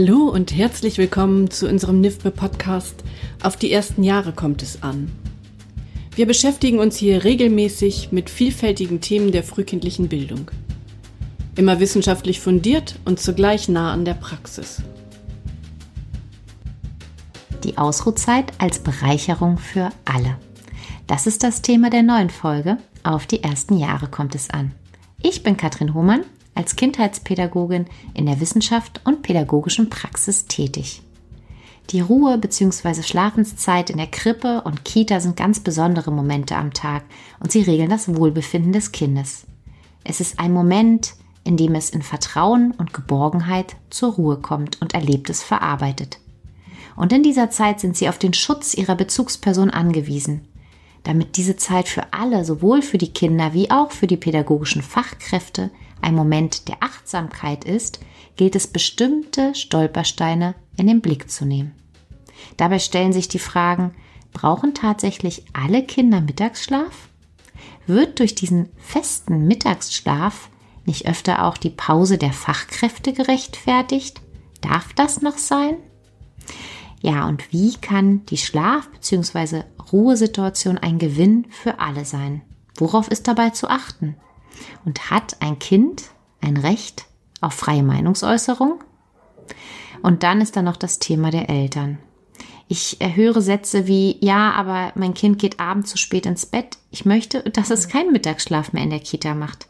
Hallo und herzlich willkommen zu unserem NIFBE Podcast Auf die ersten Jahre kommt es an. Wir beschäftigen uns hier regelmäßig mit vielfältigen Themen der frühkindlichen Bildung. Immer wissenschaftlich fundiert und zugleich nah an der Praxis. Die Ausruhzeit als Bereicherung für alle. Das ist das Thema der neuen Folge. Auf die ersten Jahre kommt es an. Ich bin Katrin Hohmann als Kindheitspädagogin in der Wissenschaft und pädagogischen Praxis tätig. Die Ruhe bzw. Schlafenszeit in der Krippe und Kita sind ganz besondere Momente am Tag und sie regeln das Wohlbefinden des Kindes. Es ist ein Moment, in dem es in Vertrauen und Geborgenheit zur Ruhe kommt und Erlebtes verarbeitet. Und in dieser Zeit sind sie auf den Schutz ihrer Bezugsperson angewiesen. Damit diese Zeit für alle, sowohl für die Kinder wie auch für die pädagogischen Fachkräfte, ein Moment der Achtsamkeit ist, gilt es bestimmte Stolpersteine in den Blick zu nehmen. Dabei stellen sich die Fragen, brauchen tatsächlich alle Kinder Mittagsschlaf? Wird durch diesen festen Mittagsschlaf nicht öfter auch die Pause der Fachkräfte gerechtfertigt? Darf das noch sein? Ja, und wie kann die Schlaf- bzw. Ruhesituation ein Gewinn für alle sein? Worauf ist dabei zu achten? Und hat ein Kind ein Recht auf freie Meinungsäußerung? Und dann ist da noch das Thema der Eltern. Ich höre Sätze wie, ja, aber mein Kind geht abends zu spät ins Bett. Ich möchte, dass es keinen Mittagsschlaf mehr in der Kita macht.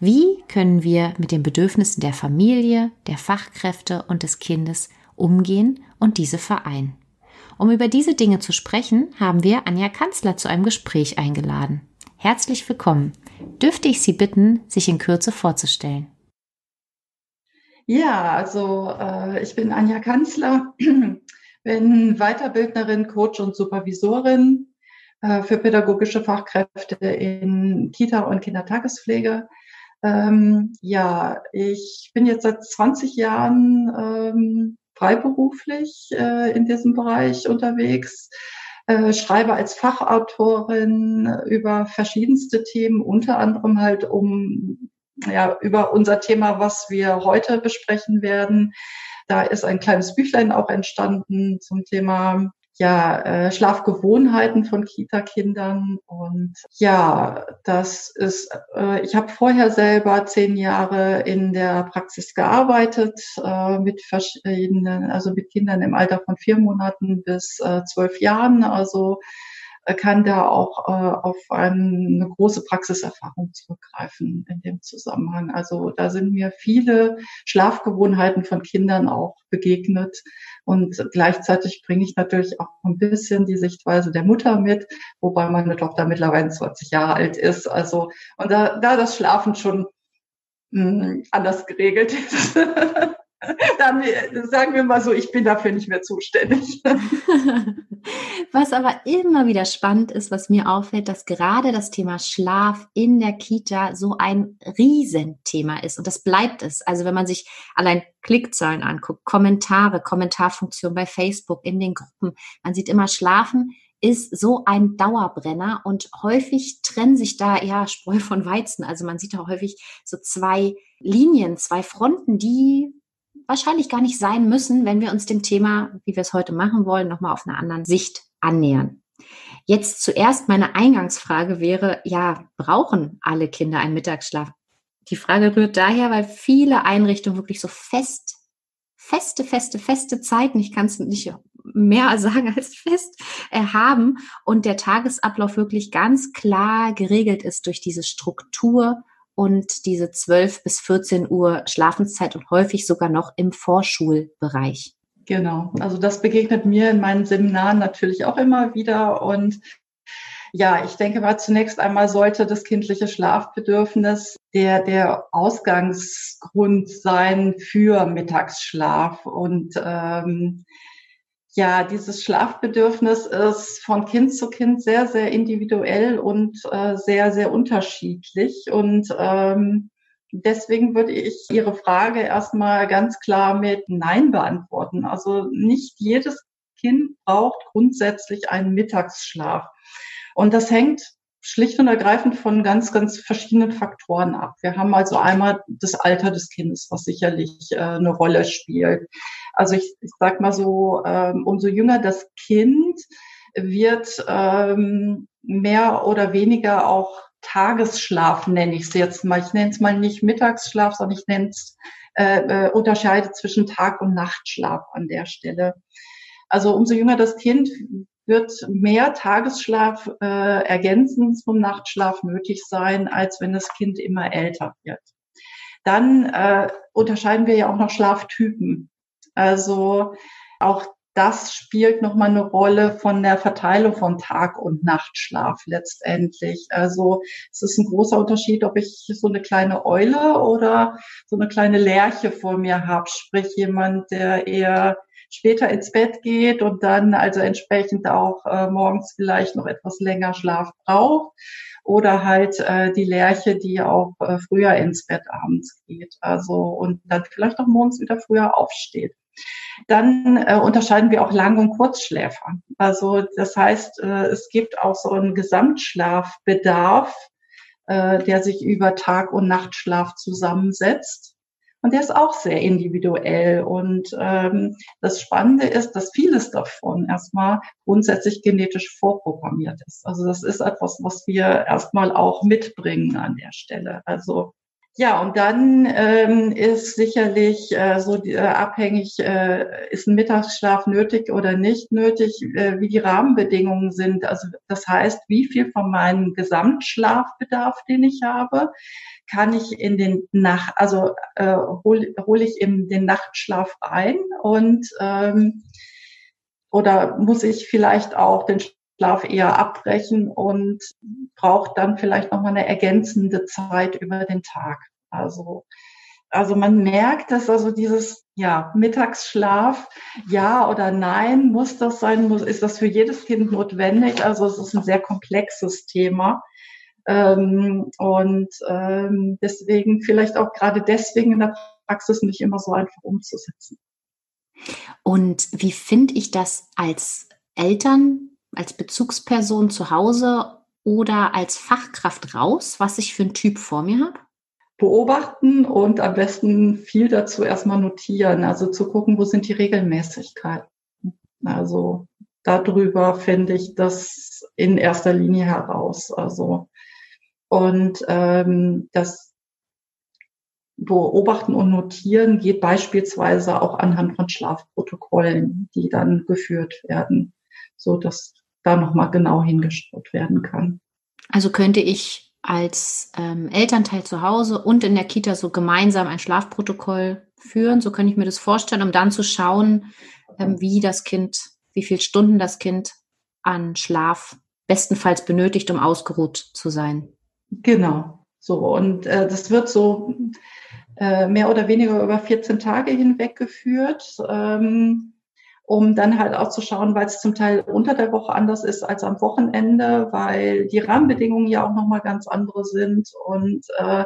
Wie können wir mit den Bedürfnissen der Familie, der Fachkräfte und des Kindes umgehen und diese vereinen? Um über diese Dinge zu sprechen, haben wir Anja Kanzler zu einem Gespräch eingeladen. Herzlich willkommen. Dürfte ich Sie bitten, sich in Kürze vorzustellen? Ja, also äh, ich bin Anja Kanzler, bin Weiterbildnerin, Coach und Supervisorin äh, für pädagogische Fachkräfte in Kita und Kindertagespflege. Ähm, ja, ich bin jetzt seit 20 Jahren ähm, freiberuflich äh, in diesem Bereich unterwegs äh, schreibe als Fachautorin über verschiedenste Themen, unter anderem halt um ja über unser Thema, was wir heute besprechen werden. Da ist ein kleines Büchlein auch entstanden zum Thema ja, äh, Schlafgewohnheiten von Kita-Kindern. Und ja, das ist, äh, ich habe vorher selber zehn Jahre in der Praxis gearbeitet, äh, mit verschiedenen, also mit Kindern im Alter von vier Monaten bis äh, zwölf Jahren. Also kann da auch äh, auf eine große Praxiserfahrung zurückgreifen in dem Zusammenhang. Also da sind mir viele Schlafgewohnheiten von Kindern auch begegnet. Und gleichzeitig bringe ich natürlich auch ein bisschen die Sichtweise der Mutter mit, wobei meine Tochter mittlerweile 20 Jahre alt ist. Also, und da, da das Schlafen schon hm, anders geregelt ist. Dann sagen wir mal so, ich bin dafür nicht mehr zuständig. Was aber immer wieder spannend ist, was mir auffällt, dass gerade das Thema Schlaf in der Kita so ein Riesenthema ist. Und das bleibt es. Also wenn man sich allein Klickzahlen anguckt, Kommentare, Kommentarfunktion bei Facebook, in den Gruppen, man sieht immer, Schlafen ist so ein Dauerbrenner und häufig trennen sich da ja Spreu von Weizen. Also man sieht da häufig so zwei Linien, zwei Fronten, die wahrscheinlich gar nicht sein müssen, wenn wir uns dem Thema, wie wir es heute machen wollen, nochmal auf einer anderen Sicht annähern. Jetzt zuerst meine Eingangsfrage wäre, ja, brauchen alle Kinder einen Mittagsschlaf? Die Frage rührt daher, weil viele Einrichtungen wirklich so fest, feste, feste, feste Zeiten, ich kann es nicht mehr sagen als fest, äh, haben und der Tagesablauf wirklich ganz klar geregelt ist durch diese Struktur und diese 12 bis 14 Uhr Schlafenszeit und häufig sogar noch im Vorschulbereich. Genau, also das begegnet mir in meinen Seminaren natürlich auch immer wieder und ja, ich denke mal, zunächst einmal sollte das kindliche Schlafbedürfnis der, der Ausgangsgrund sein für Mittagsschlaf. Und ähm, ja, dieses Schlafbedürfnis ist von Kind zu Kind sehr, sehr individuell und äh, sehr, sehr unterschiedlich. Und ähm, deswegen würde ich Ihre Frage erstmal ganz klar mit Nein beantworten. Also nicht jedes Kind braucht grundsätzlich einen Mittagsschlaf. Und das hängt schlicht und ergreifend von ganz, ganz verschiedenen Faktoren ab. Wir haben also einmal das Alter des Kindes, was sicherlich äh, eine Rolle spielt. Also ich, ich sag mal so, ähm, umso jünger das Kind wird ähm, mehr oder weniger auch Tagesschlaf, nenne ich es jetzt mal. Ich nenne es mal nicht Mittagsschlaf, sondern ich nenne es äh, äh, unterscheide zwischen Tag- und Nachtschlaf an der Stelle. Also umso jünger das Kind, wird mehr Tagesschlaf äh, ergänzend zum Nachtschlaf nötig sein, als wenn das Kind immer älter wird. Dann äh, unterscheiden wir ja auch noch Schlaftypen. Also auch das spielt nochmal eine Rolle von der Verteilung von Tag- und Nachtschlaf letztendlich. Also es ist ein großer Unterschied, ob ich so eine kleine Eule oder so eine kleine Lerche vor mir habe, sprich jemand, der eher später ins Bett geht und dann also entsprechend auch äh, morgens vielleicht noch etwas länger Schlaf braucht oder halt äh, die Lerche, die auch äh, früher ins Bett abends geht, also und dann vielleicht auch morgens wieder früher aufsteht. Dann äh, unterscheiden wir auch Lang- und Kurzschläfer. Also das heißt, äh, es gibt auch so einen Gesamtschlafbedarf, äh, der sich über Tag- und Nachtschlaf zusammensetzt. Und der ist auch sehr individuell. Und ähm, das Spannende ist, dass vieles davon erstmal grundsätzlich genetisch vorprogrammiert ist. Also das ist etwas, was wir erstmal auch mitbringen an der Stelle. Also ja, und dann ähm, ist sicherlich äh, so die, äh, abhängig, äh, ist ein Mittagsschlaf nötig oder nicht nötig, äh, wie die Rahmenbedingungen sind. Also das heißt, wie viel von meinem Gesamtschlafbedarf, den ich habe, kann ich in den Nacht, also äh, hole hol ich in den Nachtschlaf ein und ähm, oder muss ich vielleicht auch den Schlaf eher abbrechen und braucht dann vielleicht nochmal eine ergänzende Zeit über den Tag. Also, also man merkt, dass also dieses ja, Mittagsschlaf, ja oder nein, muss das sein, muss, ist das für jedes Kind notwendig? Also es ist ein sehr komplexes Thema. Ähm, und ähm, deswegen, vielleicht auch gerade deswegen in der Praxis nicht immer so einfach umzusetzen. Und wie finde ich das als Eltern, als Bezugsperson zu Hause oder als Fachkraft raus, was ich für einen Typ vor mir habe? Beobachten und am besten viel dazu erstmal notieren, also zu gucken, wo sind die Regelmäßigkeiten. Also darüber finde ich das in erster Linie heraus. Also und ähm, das Beobachten und Notieren geht beispielsweise auch anhand von Schlafprotokollen, die dann geführt werden, so dass da nochmal genau hingeschaut werden kann. Also könnte ich als ähm, Elternteil zu Hause und in der Kita so gemeinsam ein Schlafprotokoll führen. So könnte ich mir das vorstellen, um dann zu schauen, ähm, wie das Kind, wie viele Stunden das Kind an Schlaf bestenfalls benötigt, um ausgeruht zu sein. Genau, so. Und äh, das wird so äh, mehr oder weniger über 14 Tage hinweg geführt. Ähm, um dann halt auch zu schauen, weil es zum Teil unter der Woche anders ist als am Wochenende, weil die Rahmenbedingungen ja auch nochmal ganz andere sind und äh,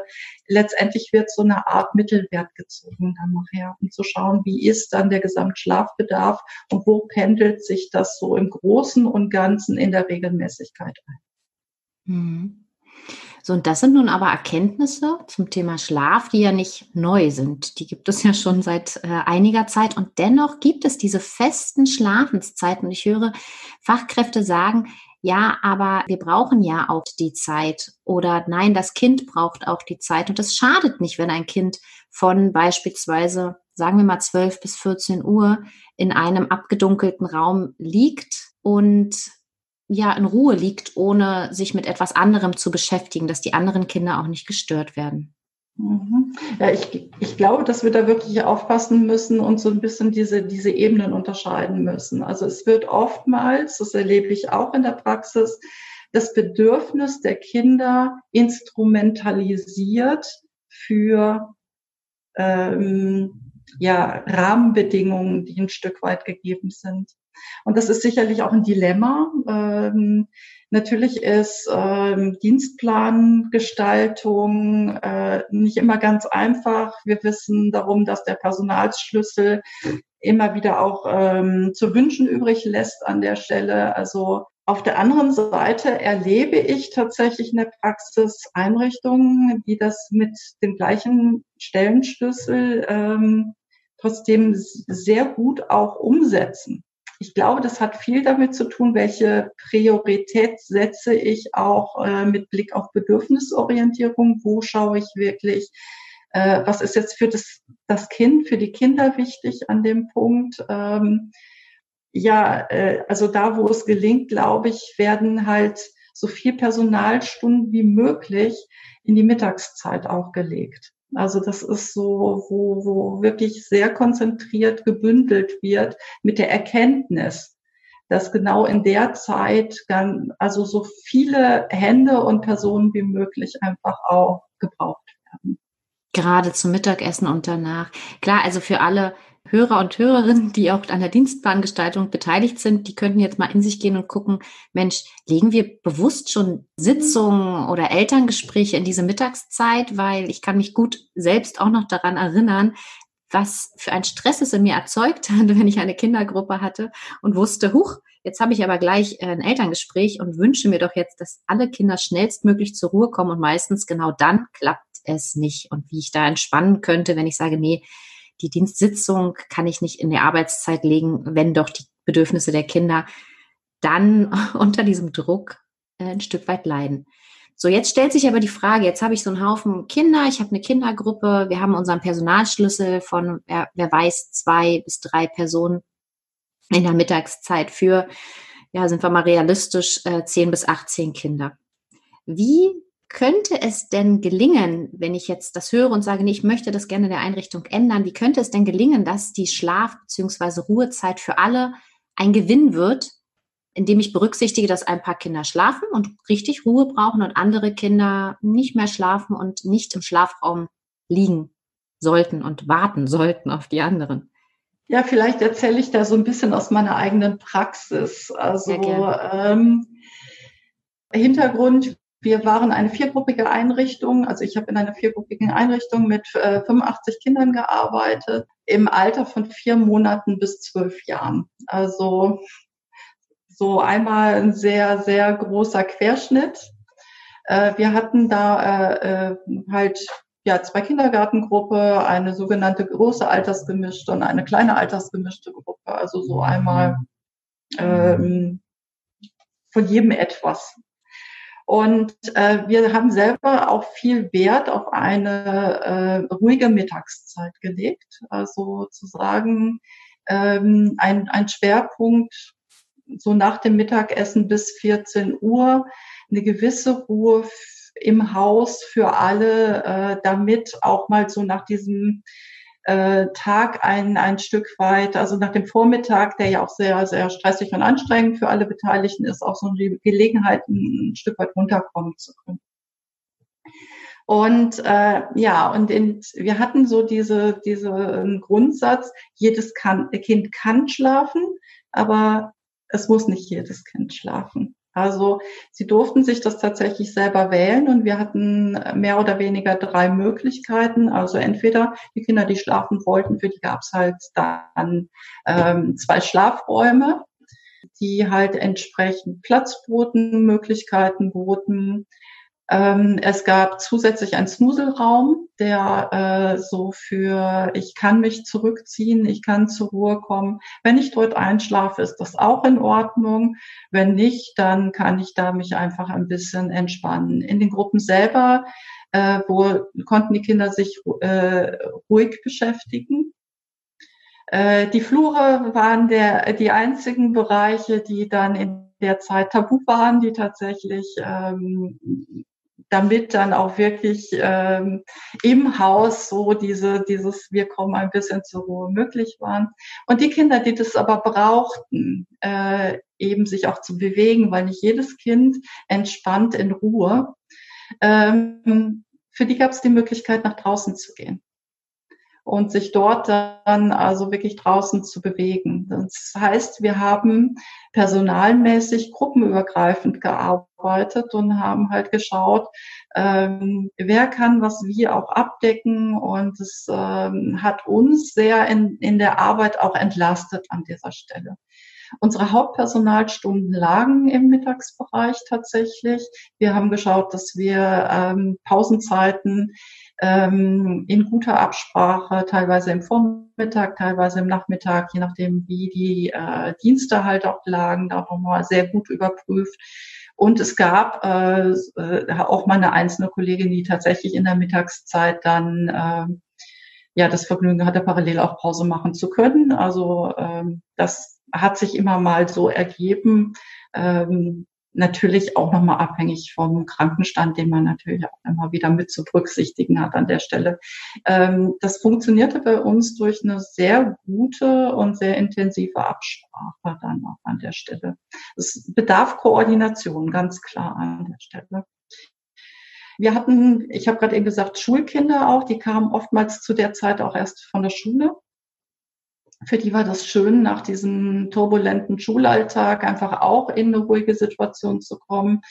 letztendlich wird so eine Art Mittelwert gezogen dann nachher, um zu schauen, wie ist dann der Gesamtschlafbedarf und wo pendelt sich das so im Großen und Ganzen in der Regelmäßigkeit ein. Mhm. So, und das sind nun aber Erkenntnisse zum Thema Schlaf, die ja nicht neu sind. Die gibt es ja schon seit äh, einiger Zeit. Und dennoch gibt es diese festen Schlafenszeiten. Und ich höre Fachkräfte sagen, ja, aber wir brauchen ja auch die Zeit. Oder nein, das Kind braucht auch die Zeit. Und es schadet nicht, wenn ein Kind von beispielsweise, sagen wir mal, 12 bis 14 Uhr in einem abgedunkelten Raum liegt und ja in Ruhe liegt, ohne sich mit etwas anderem zu beschäftigen, dass die anderen Kinder auch nicht gestört werden. Mhm. Ja, ich, ich glaube, dass wir da wirklich aufpassen müssen und so ein bisschen diese, diese Ebenen unterscheiden müssen. Also es wird oftmals, das erlebe ich auch in der Praxis, das Bedürfnis der Kinder instrumentalisiert für ähm, ja, Rahmenbedingungen, die ein Stück weit gegeben sind. Und das ist sicherlich auch ein Dilemma. Ähm, natürlich ist ähm, Dienstplangestaltung äh, nicht immer ganz einfach. Wir wissen darum, dass der Personalsschlüssel immer wieder auch ähm, zu wünschen übrig lässt an der Stelle. Also Auf der anderen Seite erlebe ich tatsächlich in der Praxis Einrichtungen, die das mit dem gleichen Stellenschlüssel ähm, trotzdem sehr gut auch umsetzen. Ich glaube, das hat viel damit zu tun, welche Priorität setze ich auch äh, mit Blick auf Bedürfnisorientierung. Wo schaue ich wirklich, äh, was ist jetzt für das, das Kind, für die Kinder wichtig an dem Punkt? Ähm, ja, äh, also da, wo es gelingt, glaube ich, werden halt so viel Personalstunden wie möglich in die Mittagszeit auch gelegt. Also das ist so, wo, wo wirklich sehr konzentriert gebündelt wird mit der Erkenntnis, dass genau in der Zeit dann also so viele Hände und Personen wie möglich einfach auch gebraucht werden. Gerade zum Mittagessen und danach. Klar, also für alle Hörer und Hörerinnen, die auch an der Dienstplangestaltung beteiligt sind, die könnten jetzt mal in sich gehen und gucken, Mensch, legen wir bewusst schon Sitzungen oder Elterngespräche in diese Mittagszeit, weil ich kann mich gut selbst auch noch daran erinnern, was für ein Stress es in mir erzeugt hat, wenn ich eine Kindergruppe hatte und wusste, huch, jetzt habe ich aber gleich ein Elterngespräch und wünsche mir doch jetzt, dass alle Kinder schnellstmöglich zur Ruhe kommen und meistens genau dann klappt es nicht. Und wie ich da entspannen könnte, wenn ich sage, nee, die Dienstsitzung kann ich nicht in die Arbeitszeit legen, wenn doch die Bedürfnisse der Kinder dann unter diesem Druck äh, ein Stück weit leiden. So, jetzt stellt sich aber die Frage, jetzt habe ich so einen Haufen Kinder, ich habe eine Kindergruppe, wir haben unseren Personalschlüssel von, wer, wer weiß, zwei bis drei Personen in der Mittagszeit für, ja, sind wir mal realistisch, äh, 10 bis 18 Kinder. Wie könnte es denn gelingen, wenn ich jetzt das höre und sage, nee, ich möchte das gerne in der Einrichtung ändern, wie könnte es denn gelingen, dass die Schlaf- bzw. Ruhezeit für alle ein Gewinn wird, indem ich berücksichtige, dass ein paar Kinder schlafen und richtig Ruhe brauchen und andere Kinder nicht mehr schlafen und nicht im Schlafraum liegen sollten und warten sollten auf die anderen? Ja, vielleicht erzähle ich da so ein bisschen aus meiner eigenen Praxis. Also ähm, Hintergrund, wir waren eine viergruppige Einrichtung. Also ich habe in einer viergruppigen Einrichtung mit äh, 85 Kindern gearbeitet, im Alter von vier Monaten bis zwölf Jahren. Also so einmal ein sehr, sehr großer Querschnitt. Äh, wir hatten da äh, äh halt ja zwei Kindergartengruppe, eine sogenannte große Altersgemischte und eine kleine Altersgemischte Gruppe. Also so einmal ähm, von jedem etwas. Und äh, wir haben selber auch viel Wert auf eine äh, ruhige Mittagszeit gelegt. Also zu sagen, ähm, ein, ein Schwerpunkt so nach dem Mittagessen bis 14 Uhr, eine gewisse Ruhe im Haus für alle, äh, damit auch mal so nach diesem äh, Tag ein, ein Stück weit, also nach dem Vormittag, der ja auch sehr, sehr stressig und anstrengend für alle Beteiligten ist, auch so eine Gelegenheit, ein Stück weit runterkommen zu können. Und äh, ja, und in, wir hatten so diese, diese Grundsatz, jedes kann, Kind kann schlafen, aber es muss nicht jedes Kind schlafen. Also sie durften sich das tatsächlich selber wählen und wir hatten mehr oder weniger drei Möglichkeiten. Also entweder die Kinder, die schlafen wollten, für die gab es halt dann ähm, zwei Schlafräume, die halt entsprechend Platz boten, Möglichkeiten boten. Ähm, es gab zusätzlich einen Snuselraum, der äh, so für ich kann mich zurückziehen, ich kann zur Ruhe kommen. Wenn ich dort einschlafe, ist das auch in Ordnung. Wenn nicht, dann kann ich da mich einfach ein bisschen entspannen. In den Gruppen selber äh, wo konnten die Kinder sich äh, ruhig beschäftigen. Äh, die Flure waren der, die einzigen Bereiche, die dann in der Zeit tabu waren, die tatsächlich ähm, damit dann auch wirklich ähm, im Haus so diese, dieses Wir kommen ein bisschen zur Ruhe möglich waren. Und die Kinder, die das aber brauchten, äh, eben sich auch zu bewegen, weil nicht jedes Kind entspannt in Ruhe, ähm, für die gab es die Möglichkeit, nach draußen zu gehen und sich dort dann also wirklich draußen zu bewegen. Das heißt, wir haben personalmäßig gruppenübergreifend gearbeitet und haben halt geschaut, ähm, wer kann was wie auch abdecken und es ähm, hat uns sehr in, in der Arbeit auch entlastet an dieser Stelle. Unsere Hauptpersonalstunden lagen im Mittagsbereich tatsächlich. Wir haben geschaut, dass wir ähm, Pausenzeiten ähm, in guter Absprache, teilweise im Vormittag, teilweise im Nachmittag, je nachdem, wie die äh, Dienste halt auch lagen, da nochmal sehr gut überprüft. Und es gab äh, äh, auch mal eine einzelne Kollegin, die tatsächlich in der Mittagszeit dann äh, ja das Vergnügen hatte, parallel auch Pause machen zu können. Also ähm, das hat sich immer mal so ergeben. Ähm, natürlich auch nochmal abhängig vom Krankenstand, den man natürlich auch immer wieder mit zu berücksichtigen hat an der Stelle. Ähm, das funktionierte bei uns durch eine sehr gute und sehr intensive Absprache dann auch an der Stelle. Es bedarf Koordination, ganz klar an der Stelle. Wir hatten, ich habe gerade eben gesagt, Schulkinder auch, die kamen oftmals zu der Zeit auch erst von der Schule für die war das schön, nach diesem turbulenten Schulalltag einfach auch in eine ruhige Situation zu kommen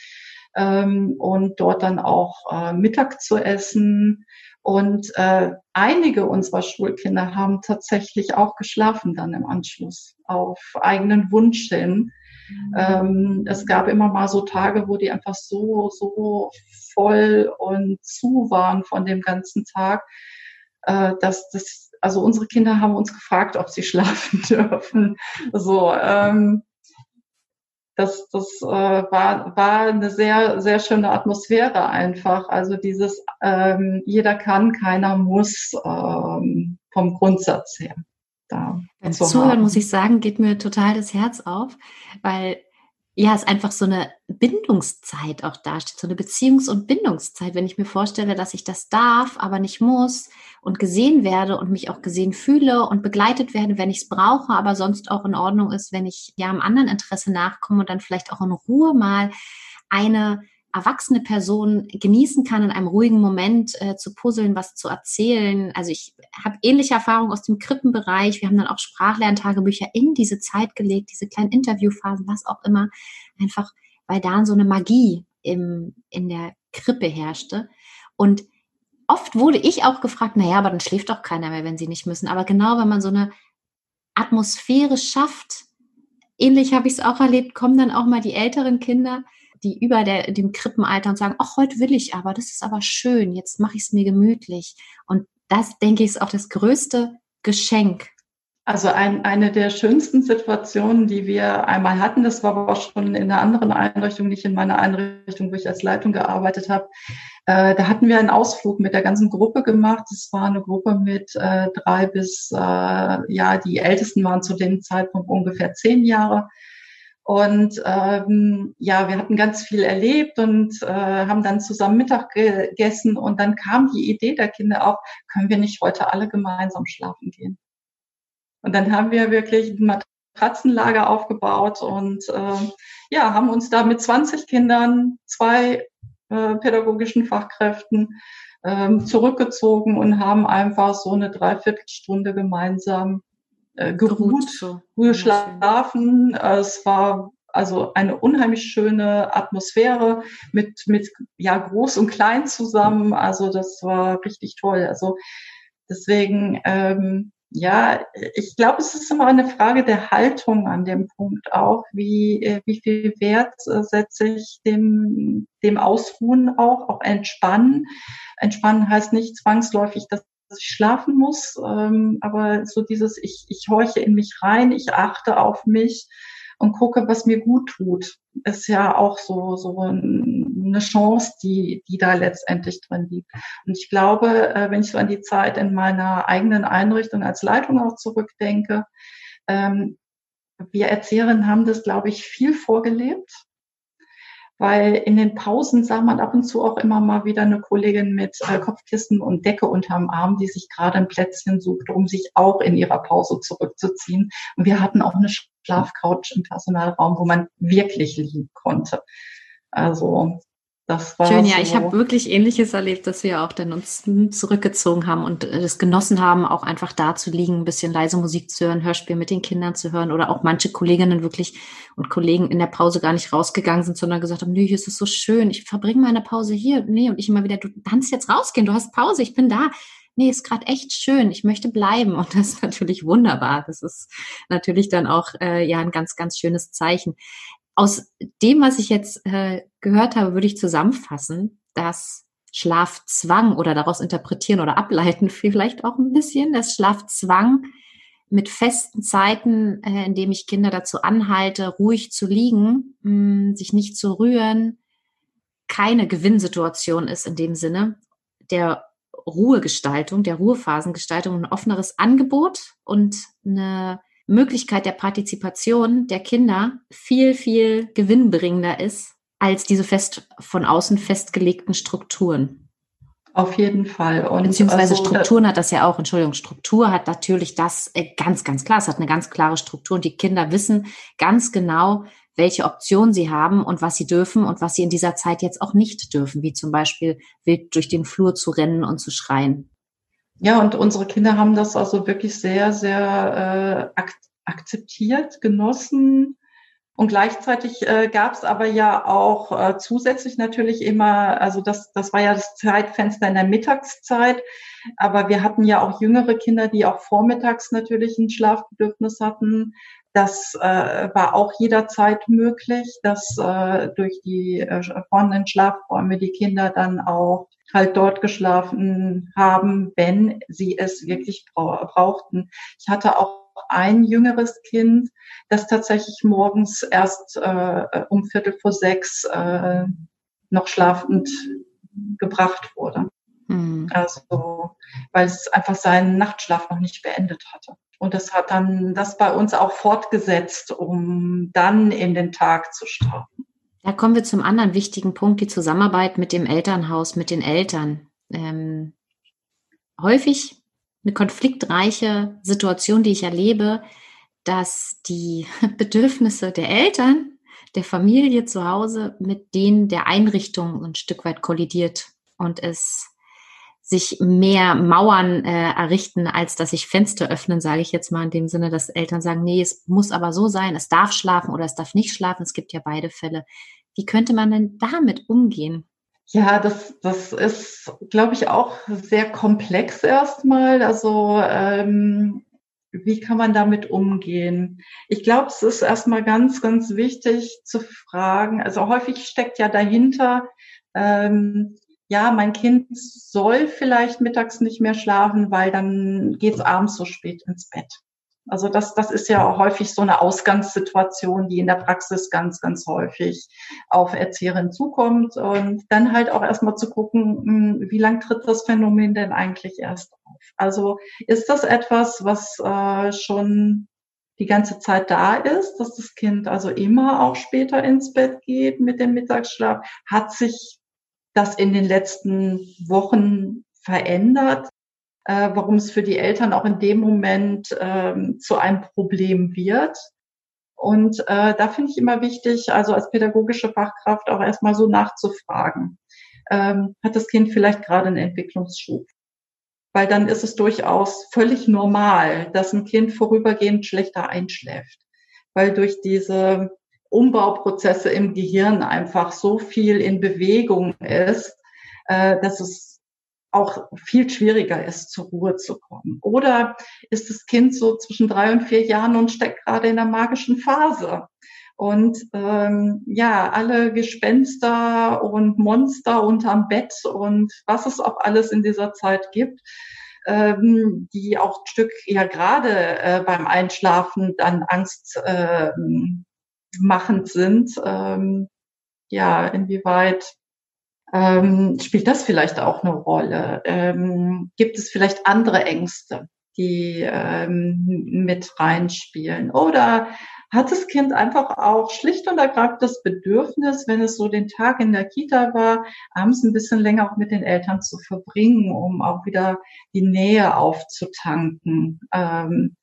ähm, und dort dann auch äh, Mittag zu essen. Und äh, einige unserer Schulkinder haben tatsächlich auch geschlafen dann im Anschluss auf eigenen Wunsch hin. Mhm. Ähm, es gab immer mal so Tage, wo die einfach so, so voll und zu waren von dem ganzen Tag, äh, dass das also unsere Kinder haben uns gefragt, ob sie schlafen dürfen. So, ähm, das, das äh, war, war eine sehr, sehr schöne Atmosphäre einfach. Also dieses ähm, jeder kann, keiner muss ähm, vom Grundsatz her. Da Beim Zuhören muss ich sagen, geht mir total das Herz auf, weil ja, es einfach so eine Bindungszeit auch dasteht, so eine Beziehungs- und Bindungszeit, wenn ich mir vorstelle, dass ich das darf, aber nicht muss und gesehen werde und mich auch gesehen fühle und begleitet werde, wenn ich es brauche, aber sonst auch in Ordnung ist, wenn ich ja am anderen Interesse nachkomme und dann vielleicht auch in Ruhe mal eine erwachsene Person genießen kann, in einem ruhigen Moment äh, zu puzzeln, was zu erzählen. Also ich habe ähnliche Erfahrungen aus dem Krippenbereich. Wir haben dann auch Sprachlerntagebücher in diese Zeit gelegt, diese kleinen Interviewphasen, was auch immer. Einfach, weil da so eine Magie im, in der Krippe herrschte. Und oft wurde ich auch gefragt, naja, aber dann schläft doch keiner mehr, wenn sie nicht müssen. Aber genau, wenn man so eine Atmosphäre schafft, ähnlich habe ich es auch erlebt, kommen dann auch mal die älteren Kinder die über der, dem Krippenalter und sagen, ach, heute will ich aber, das ist aber schön, jetzt mache ich es mir gemütlich. Und das, denke ich, ist auch das größte Geschenk. Also ein, eine der schönsten Situationen, die wir einmal hatten, das war aber auch schon in einer anderen Einrichtung, nicht in meiner Einrichtung, wo ich als Leitung gearbeitet habe. Äh, da hatten wir einen Ausflug mit der ganzen Gruppe gemacht. Es war eine Gruppe mit äh, drei bis, äh, ja, die Ältesten waren zu dem Zeitpunkt ungefähr zehn Jahre und ähm, ja, wir hatten ganz viel erlebt und äh, haben dann zusammen Mittag gegessen. Und dann kam die Idee der Kinder auch, können wir nicht heute alle gemeinsam schlafen gehen? Und dann haben wir wirklich ein Matratzenlager aufgebaut und äh, ja, haben uns da mit 20 Kindern, zwei äh, pädagogischen Fachkräften ähm, zurückgezogen und haben einfach so eine Dreiviertelstunde gemeinsam äh, geruht, so. geschlafen. Es war also eine unheimlich schöne Atmosphäre mit, mit ja, groß und klein zusammen. Also das war richtig toll. Also deswegen, ähm, ja, ich glaube, es ist immer eine Frage der Haltung an dem Punkt auch, wie, äh, wie viel Wert äh, setze ich dem, dem Ausruhen auch, auch entspannen. Entspannen heißt nicht zwangsläufig, dass dass ich schlafen muss, ähm, aber so dieses, ich, ich horche in mich rein, ich achte auf mich und gucke, was mir gut tut, ist ja auch so, so eine Chance, die, die da letztendlich drin liegt. Und ich glaube, äh, wenn ich so an die Zeit in meiner eigenen Einrichtung als Leitung auch zurückdenke, ähm, wir Erzieherinnen haben das, glaube ich, viel vorgelebt weil in den Pausen sah man ab und zu auch immer mal wieder eine Kollegin mit äh, Kopfkissen und Decke unterm Arm, die sich gerade ein Plätzchen sucht, um sich auch in ihrer Pause zurückzuziehen. Und wir hatten auch eine Schlafcouch im Personalraum, wo man wirklich liegen konnte. Also Schön, ja, so. ich habe wirklich Ähnliches erlebt, dass wir auch dann uns zurückgezogen haben und es genossen haben, auch einfach da zu liegen, ein bisschen leise Musik zu hören, Hörspiel mit den Kindern zu hören oder auch manche Kolleginnen wirklich und Kollegen in der Pause gar nicht rausgegangen sind, sondern gesagt haben, nee, hier ist es so schön, ich verbringe meine Pause hier. Nee, und ich immer wieder, du kannst jetzt rausgehen, du hast Pause, ich bin da. nee, ist gerade echt schön, ich möchte bleiben. Und das ist natürlich wunderbar. Das ist natürlich dann auch äh, ja ein ganz, ganz schönes Zeichen. Aus dem, was ich jetzt äh, gehört habe, würde ich zusammenfassen, dass Schlafzwang oder daraus interpretieren oder ableiten vielleicht auch ein bisschen, dass Schlafzwang mit festen Zeiten, äh, in dem ich Kinder dazu anhalte, ruhig zu liegen, mh, mm, sich nicht zu rühren, keine Gewinnsituation ist in dem Sinne der Ruhegestaltung, der Ruhephasengestaltung, ein offeneres Angebot und eine Möglichkeit der Partizipation der Kinder viel, viel gewinnbringender ist als diese fest von außen festgelegten Strukturen. Auf jeden Fall. Und Beziehungsweise also, Strukturen hat das ja auch, Entschuldigung, Struktur hat natürlich das äh, ganz, ganz klar, es hat eine ganz klare Struktur und die Kinder wissen ganz genau, welche Optionen sie haben und was sie dürfen und was sie in dieser Zeit jetzt auch nicht dürfen, wie zum Beispiel wild durch den Flur zu rennen und zu schreien. Ja, und unsere Kinder haben das also wirklich sehr, sehr äh, ak akzeptiert, genossen. Und gleichzeitig äh, gab es aber ja auch äh, zusätzlich natürlich immer, also das, das war ja das Zeitfenster in der Mittagszeit, aber wir hatten ja auch jüngere Kinder, die auch vormittags natürlich ein Schlafbedürfnis hatten. Das äh, war auch jederzeit möglich, dass äh, durch die äh, vorhandenen Schlafräume die Kinder dann auch halt dort geschlafen haben, wenn sie es wirklich brauchten. Ich hatte auch ein jüngeres Kind, das tatsächlich morgens erst äh, um Viertel vor sechs äh, noch schlafend gebracht wurde. Mhm. Also, weil es einfach seinen Nachtschlaf noch nicht beendet hatte. Und das hat dann das bei uns auch fortgesetzt, um dann in den Tag zu starten. Da kommen wir zum anderen wichtigen Punkt, die Zusammenarbeit mit dem Elternhaus, mit den Eltern. Ähm, häufig eine konfliktreiche Situation, die ich erlebe, dass die Bedürfnisse der Eltern, der Familie zu Hause mit denen der Einrichtung ein Stück weit kollidiert und es sich mehr Mauern äh, errichten, als dass sich Fenster öffnen, sage ich jetzt mal in dem Sinne, dass Eltern sagen, nee, es muss aber so sein, es darf schlafen oder es darf nicht schlafen. Es gibt ja beide Fälle. Wie könnte man denn damit umgehen? Ja, das, das ist, glaube ich, auch sehr komplex erstmal. Also ähm, wie kann man damit umgehen? Ich glaube, es ist erstmal ganz, ganz wichtig zu fragen. Also häufig steckt ja dahinter, ähm, ja, mein Kind soll vielleicht mittags nicht mehr schlafen, weil dann geht's abends so spät ins Bett. Also das, das ist ja häufig so eine Ausgangssituation, die in der Praxis ganz, ganz häufig auf Erzieherinnen zukommt. Und dann halt auch erstmal zu gucken, hm, wie lang tritt das Phänomen denn eigentlich erst auf? Also ist das etwas, was äh, schon die ganze Zeit da ist, dass das Kind also immer auch später ins Bett geht mit dem Mittagsschlaf? Hat sich das in den letzten Wochen verändert, äh, warum es für die Eltern auch in dem Moment ähm, zu einem Problem wird. Und äh, da finde ich immer wichtig, also als pädagogische Fachkraft auch erstmal so nachzufragen. Ähm, hat das Kind vielleicht gerade einen Entwicklungsschub? Weil dann ist es durchaus völlig normal, dass ein Kind vorübergehend schlechter einschläft. Weil durch diese Umbauprozesse im Gehirn einfach so viel in Bewegung ist, äh, dass es auch viel schwieriger ist, zur Ruhe zu kommen. Oder ist das Kind so zwischen drei und vier Jahren und steckt gerade in der magischen Phase? Und ähm, ja, alle Gespenster und Monster unterm Bett und was es auch alles in dieser Zeit gibt, ähm, die auch ein Stück ja gerade äh, beim Einschlafen dann Angst ähm, machend sind. Ähm, ja, inwieweit ähm, spielt das vielleicht auch eine Rolle? Ähm, gibt es vielleicht andere Ängste, die ähm, mit reinspielen? Oder hat das Kind einfach auch schlicht und ergreifend das Bedürfnis, wenn es so den Tag in der Kita war, abends ein bisschen länger auch mit den Eltern zu verbringen, um auch wieder die Nähe aufzutanken? Ähm,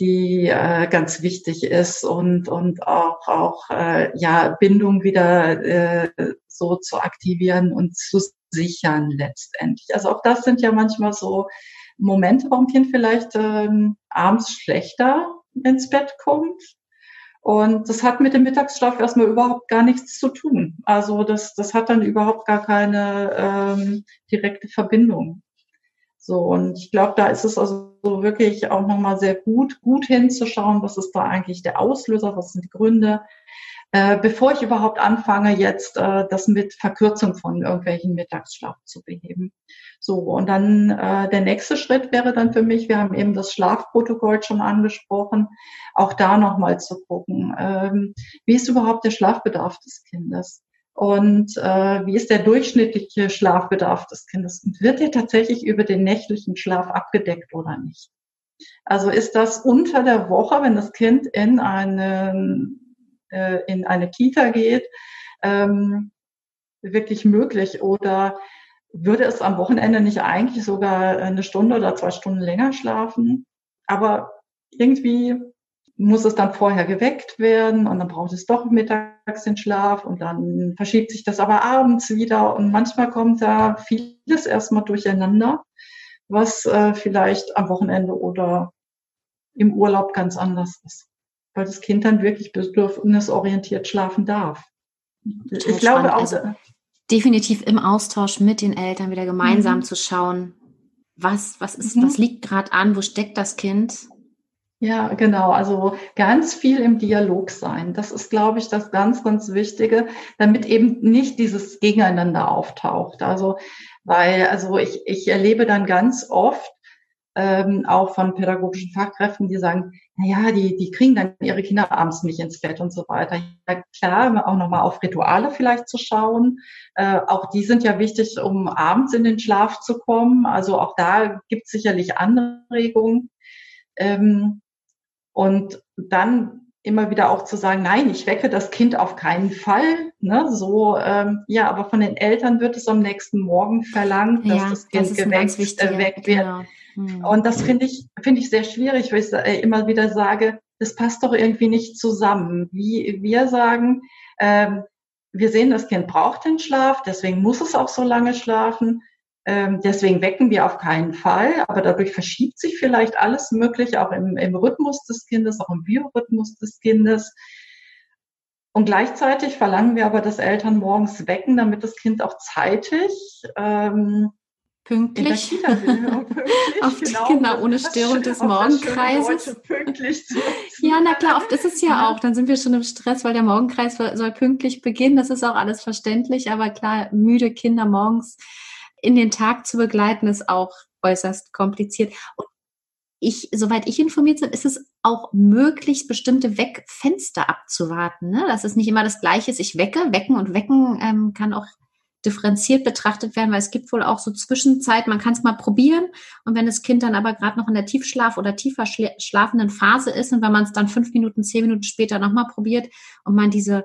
die äh, ganz wichtig ist und und auch auch äh, ja Bindung wieder äh, so zu aktivieren und zu sichern letztendlich. Also auch das sind ja manchmal so Momente, warum Kind vielleicht ähm, abends schlechter ins Bett kommt. Und das hat mit dem Mittagsschlaf erstmal überhaupt gar nichts zu tun. Also das, das hat dann überhaupt gar keine ähm, direkte Verbindung So, und ich glaube, da ist es also so wirklich auch nochmal sehr gut, gut hinzuschauen, was ist da eigentlich der Auslöser, was sind die Gründe, äh, bevor ich überhaupt anfange, jetzt äh, das mit Verkürzung von irgendwelchen Mittagsschlaf zu beheben. So, und dann äh, der nächste Schritt wäre dann für mich, wir haben eben das Schlafprotokoll schon angesprochen, auch da nochmal zu gucken, ähm, wie ist überhaupt der Schlafbedarf des Kindes? Und äh, wie ist der durchschnittliche Schlafbedarf des Kindes? Und wird der tatsächlich über den nächtlichen Schlaf abgedeckt oder nicht? Also ist das unter der Woche, wenn das Kind in einen äh, in eine Kita geht, ähm, wirklich möglich? Oder würde es am Wochenende nicht eigentlich sogar eine Stunde oder zwei Stunden länger schlafen? Aber irgendwie muss es dann vorher geweckt werden und dann braucht es doch mittags den Schlaf und dann verschiebt sich das aber abends wieder und manchmal kommt da vieles erstmal durcheinander, was äh, vielleicht am Wochenende oder im Urlaub ganz anders ist weil das Kind dann wirklich bedürfnisorientiert schlafen darf. Total ich glaube auch. Also, definitiv im Austausch mit den Eltern wieder gemeinsam mhm. zu schauen, was, was ist, mhm. was liegt gerade an, wo steckt das Kind? Ja, genau. Also ganz viel im Dialog sein. Das ist, glaube ich, das ganz, ganz Wichtige, damit eben nicht dieses Gegeneinander auftaucht. Also, weil, also ich, ich erlebe dann ganz oft, ähm, auch von pädagogischen Fachkräften, die sagen, na ja, die, die kriegen dann ihre Kinder abends nicht ins Bett und so weiter. Ja, klar, auch nochmal auf Rituale vielleicht zu schauen. Äh, auch die sind ja wichtig, um abends in den Schlaf zu kommen. Also auch da gibt es sicherlich Anregungen. Ähm, und dann immer wieder auch zu sagen, nein, ich wecke das Kind auf keinen Fall. Ne? So, ähm, ja, aber von den Eltern wird es am nächsten Morgen verlangt, dass ja, das Kind das geweckt, äh, wird. Genau. Mhm. Und das finde ich, finde ich sehr schwierig, weil ich äh, immer wieder sage, das passt doch irgendwie nicht zusammen. Wie wir sagen, ähm, wir sehen, das Kind braucht den Schlaf, deswegen muss es auch so lange schlafen. Ähm, deswegen wecken wir auf keinen Fall, aber dadurch verschiebt sich vielleicht alles Mögliche, auch im, im Rhythmus des Kindes, auch im Biorhythmus des Kindes. Und gleichzeitig verlangen wir aber, dass Eltern morgens wecken, damit das Kind auch zeitig ähm, Pünktlich. pünktlich Auf die, genau, genau, ohne Störung des Morgenkreises. ja, na klar, oft ist es ja auch. Dann sind wir schon im Stress, weil der Morgenkreis soll pünktlich beginnen. Das ist auch alles verständlich. Aber klar, müde Kinder morgens in den Tag zu begleiten, ist auch äußerst kompliziert. Und ich, soweit ich informiert bin, ist es auch möglich, bestimmte Weckfenster abzuwarten. Ne? Dass es nicht immer das Gleiche ist. Ich wecke, wecken und wecken ähm, kann auch differenziert betrachtet werden, weil es gibt wohl auch so Zwischenzeit, man kann es mal probieren und wenn das Kind dann aber gerade noch in der Tiefschlaf- oder tiefer schlafenden Phase ist und wenn man es dann fünf Minuten, zehn Minuten später nochmal probiert und man diese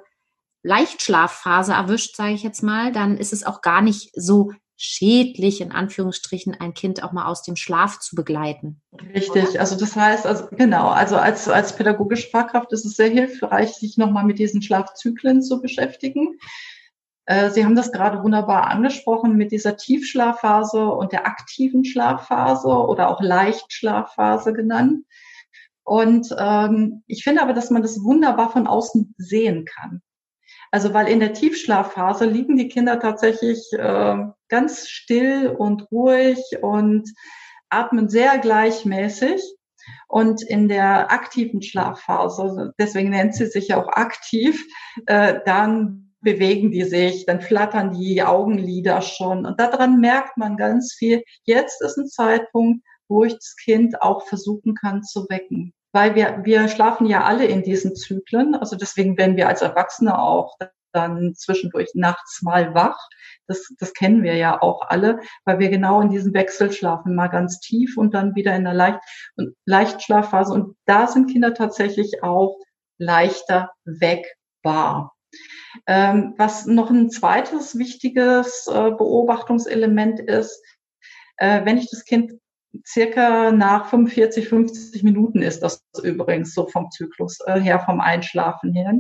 Leichtschlafphase erwischt, sage ich jetzt mal, dann ist es auch gar nicht so schädlich, in Anführungsstrichen, ein Kind auch mal aus dem Schlaf zu begleiten. Richtig, also das heißt, also genau, also als, als pädagogische Fachkraft ist es sehr hilfreich, sich nochmal mit diesen Schlafzyklen zu beschäftigen. Äh, Sie haben das gerade wunderbar angesprochen mit dieser Tiefschlafphase und der aktiven Schlafphase oder auch Leichtschlafphase genannt. Und ähm, ich finde aber, dass man das wunderbar von außen sehen kann. Also weil in der Tiefschlafphase liegen die Kinder tatsächlich äh, ganz still und ruhig und atmen sehr gleichmäßig. Und in der aktiven Schlafphase, deswegen nennt sie sich ja auch aktiv, äh, dann bewegen die sich, dann flattern die Augenlider schon. Und daran merkt man ganz viel. Jetzt ist ein Zeitpunkt, wo ich das Kind auch versuchen kann zu wecken. Weil wir, wir schlafen ja alle in diesen Zyklen. Also deswegen werden wir als Erwachsene auch dann zwischendurch nachts mal wach. Das, das kennen wir ja auch alle, weil wir genau in diesem Wechsel schlafen, mal ganz tief und dann wieder in der Leicht Leichtschlafphase. Und da sind Kinder tatsächlich auch leichter wegbar. Ähm, was noch ein zweites wichtiges äh, Beobachtungselement ist, äh, wenn ich das Kind circa nach 45, 50 Minuten ist das übrigens so vom Zyklus äh, her, vom Einschlafen her,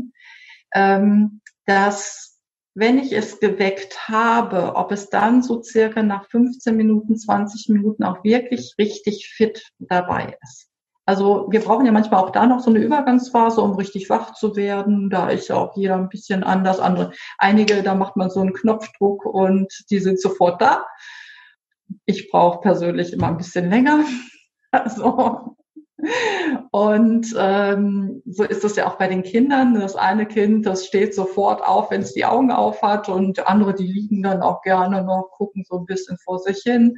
ähm, dass wenn ich es geweckt habe, ob es dann so circa nach 15 Minuten, 20 Minuten auch wirklich richtig fit dabei ist. Also wir brauchen ja manchmal auch da noch so eine Übergangsphase, um richtig wach zu werden. Da ist ja auch jeder ein bisschen anders. Andere, einige, da macht man so einen Knopfdruck und die sind sofort da. Ich brauche persönlich immer ein bisschen länger. Also und ähm, so ist es ja auch bei den Kindern. Das eine Kind, das steht sofort auf, wenn es die Augen auf hat und andere, die liegen dann auch gerne noch, gucken so ein bisschen vor sich hin,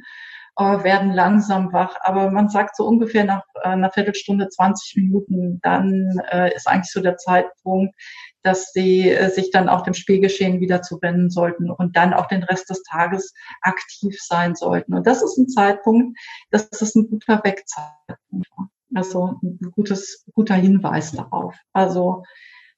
äh, werden langsam wach. Aber man sagt so ungefähr nach äh, einer Viertelstunde, 20 Minuten, dann äh, ist eigentlich so der Zeitpunkt, dass sie äh, sich dann auch dem Spielgeschehen wieder zuwenden sollten und dann auch den Rest des Tages aktiv sein sollten. Und das ist ein Zeitpunkt, das ist ein guter Wegzeitpunkt. Also ein gutes, guter Hinweis darauf. Also,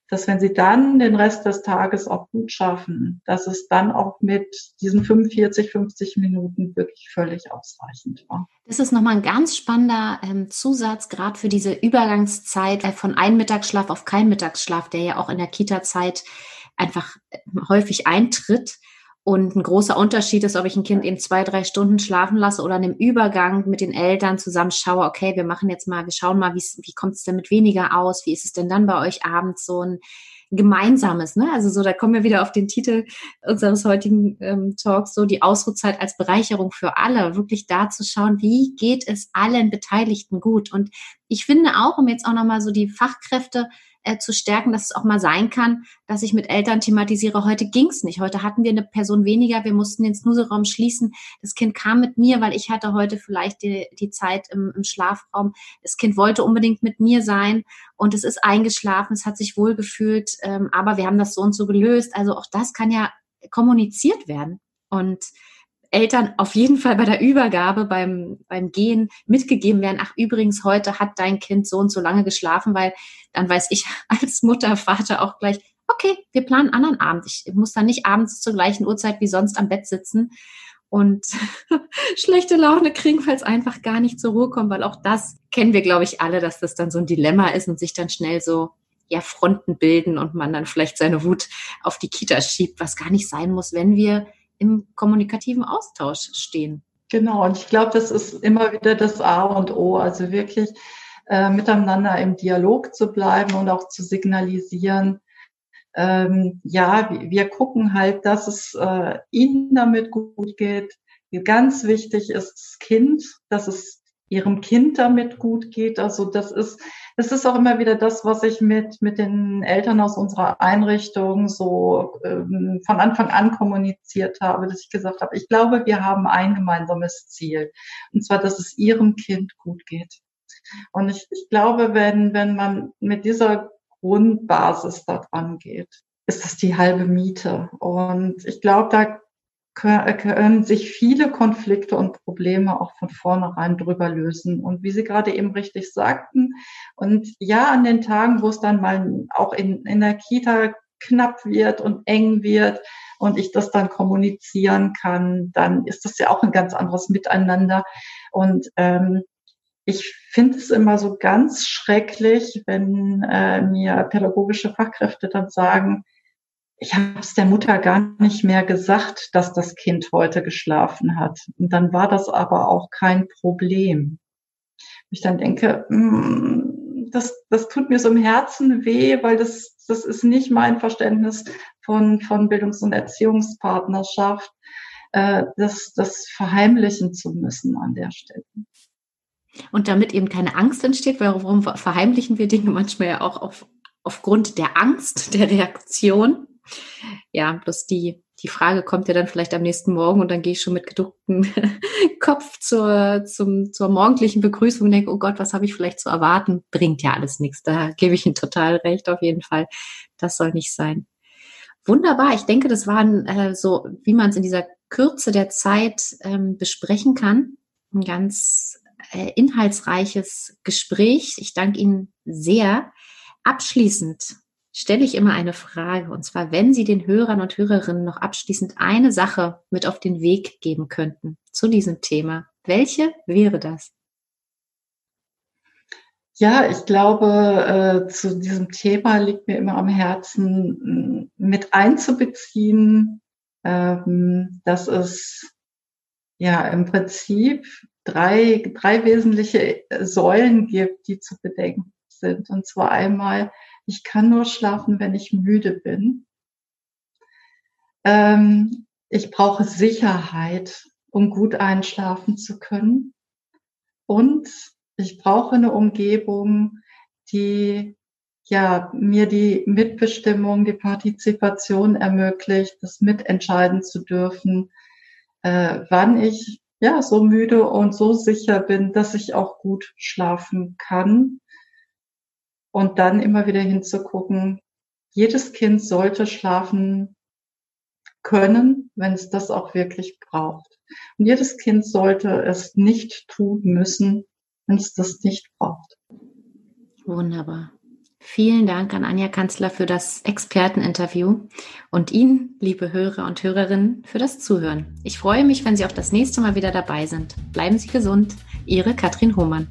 dass wenn sie dann den Rest des Tages auch gut schaffen, dass es dann auch mit diesen 45, 50 Minuten wirklich völlig ausreichend war. Das ist nochmal ein ganz spannender ähm, Zusatz, gerade für diese Übergangszeit äh, von einem Mittagsschlaf auf keinen Mittagsschlaf, der ja auch in der Kita-Zeit einfach äh, häufig eintritt. Und ein großer Unterschied ist, ob ich ein Kind eben zwei, drei Stunden schlafen lasse oder in dem Übergang mit den Eltern zusammen schaue, okay, wir machen jetzt mal, wir schauen mal, wie kommt es denn mit weniger aus? Wie ist es denn dann bei euch abends so ein gemeinsames, ne? Also so, da kommen wir wieder auf den Titel unseres heutigen ähm, Talks, so die Ausruhzeit als Bereicherung für alle, wirklich da zu schauen, wie geht es allen Beteiligten gut. Und ich finde auch, um jetzt auch nochmal so die Fachkräfte äh, zu stärken, dass es auch mal sein kann, dass ich mit Eltern thematisiere, heute ging's nicht, heute hatten wir eine Person weniger, wir mussten den Snooze-Raum schließen, das Kind kam mit mir, weil ich hatte heute vielleicht die, die Zeit im, im Schlafraum, das Kind wollte unbedingt mit mir sein und es ist eingeschlafen, es hat sich wohl gefühlt, ähm, aber wir haben das so und so gelöst, also auch das kann ja kommuniziert werden. Und Eltern auf jeden Fall bei der Übergabe, beim, beim Gehen mitgegeben werden, ach übrigens, heute hat dein Kind so und so lange geschlafen, weil dann weiß ich als Mutter, Vater auch gleich, okay, wir planen einen anderen Abend. Ich muss dann nicht abends zur gleichen Uhrzeit wie sonst am Bett sitzen und schlechte Laune kriegen, weil es einfach gar nicht zur Ruhe kommt, weil auch das kennen wir, glaube ich, alle, dass das dann so ein Dilemma ist und sich dann schnell so ja, Fronten bilden und man dann vielleicht seine Wut auf die Kita schiebt, was gar nicht sein muss, wenn wir im kommunikativen Austausch stehen. Genau, und ich glaube, das ist immer wieder das A und O, also wirklich äh, miteinander im Dialog zu bleiben und auch zu signalisieren, ähm, ja, wir gucken halt, dass es äh, ihnen damit gut geht. Ganz wichtig ist das Kind, dass es ihrem Kind damit gut geht. Also das ist, das ist auch immer wieder das, was ich mit, mit den Eltern aus unserer Einrichtung so ähm, von Anfang an kommuniziert habe, dass ich gesagt habe, ich glaube, wir haben ein gemeinsames Ziel. Und zwar, dass es ihrem Kind gut geht. Und ich, ich glaube, wenn, wenn man mit dieser Grundbasis da dran geht, ist das die halbe Miete. Und ich glaube, da können sich viele Konflikte und Probleme auch von vornherein drüber lösen. Und wie Sie gerade eben richtig sagten, und ja, an den Tagen, wo es dann mal auch in, in der Kita knapp wird und eng wird und ich das dann kommunizieren kann, dann ist das ja auch ein ganz anderes Miteinander. Und ähm, ich finde es immer so ganz schrecklich, wenn äh, mir pädagogische Fachkräfte dann sagen, ich habe es der Mutter gar nicht mehr gesagt, dass das Kind heute geschlafen hat. Und dann war das aber auch kein Problem. Ich dann denke, mm, das, das tut mir so im Herzen weh, weil das, das ist nicht mein Verständnis von, von Bildungs- und Erziehungspartnerschaft, äh, das, das verheimlichen zu müssen an der Stelle. Und damit eben keine Angst entsteht, warum verheimlichen wir Dinge manchmal ja auch auf, aufgrund der Angst, der Reaktion, ja, bloß die, die Frage kommt ja dann vielleicht am nächsten Morgen und dann gehe ich schon mit geducktem Kopf zur, zum, zur morgendlichen Begrüßung und denke, oh Gott, was habe ich vielleicht zu erwarten? Bringt ja alles nichts. Da gebe ich Ihnen total recht, auf jeden Fall. Das soll nicht sein. Wunderbar. Ich denke, das waren äh, so, wie man es in dieser Kürze der Zeit ähm, besprechen kann. Ein ganz äh, inhaltsreiches Gespräch. Ich danke Ihnen sehr. Abschließend stelle ich immer eine Frage. Und zwar, wenn Sie den Hörern und Hörerinnen noch abschließend eine Sache mit auf den Weg geben könnten zu diesem Thema, welche wäre das? Ja, ich glaube, äh, zu diesem Thema liegt mir immer am Herzen, mit einzubeziehen, ähm, dass es ja im Prinzip drei, drei wesentliche Säulen gibt, die zu bedenken sind. Und zwar einmal ich kann nur schlafen, wenn ich müde bin. Ähm, ich brauche Sicherheit um gut einschlafen zu können. Und ich brauche eine Umgebung, die ja mir die Mitbestimmung, die Partizipation ermöglicht, das mitentscheiden zu dürfen, äh, wann ich ja so müde und so sicher bin, dass ich auch gut schlafen kann. Und dann immer wieder hinzugucken, jedes Kind sollte schlafen können, wenn es das auch wirklich braucht. Und jedes Kind sollte es nicht tun müssen, wenn es das nicht braucht. Wunderbar. Vielen Dank an Anja Kanzler für das Experteninterview und Ihnen, liebe Hörer und Hörerinnen, für das Zuhören. Ich freue mich, wenn Sie auch das nächste Mal wieder dabei sind. Bleiben Sie gesund. Ihre Katrin Hohmann.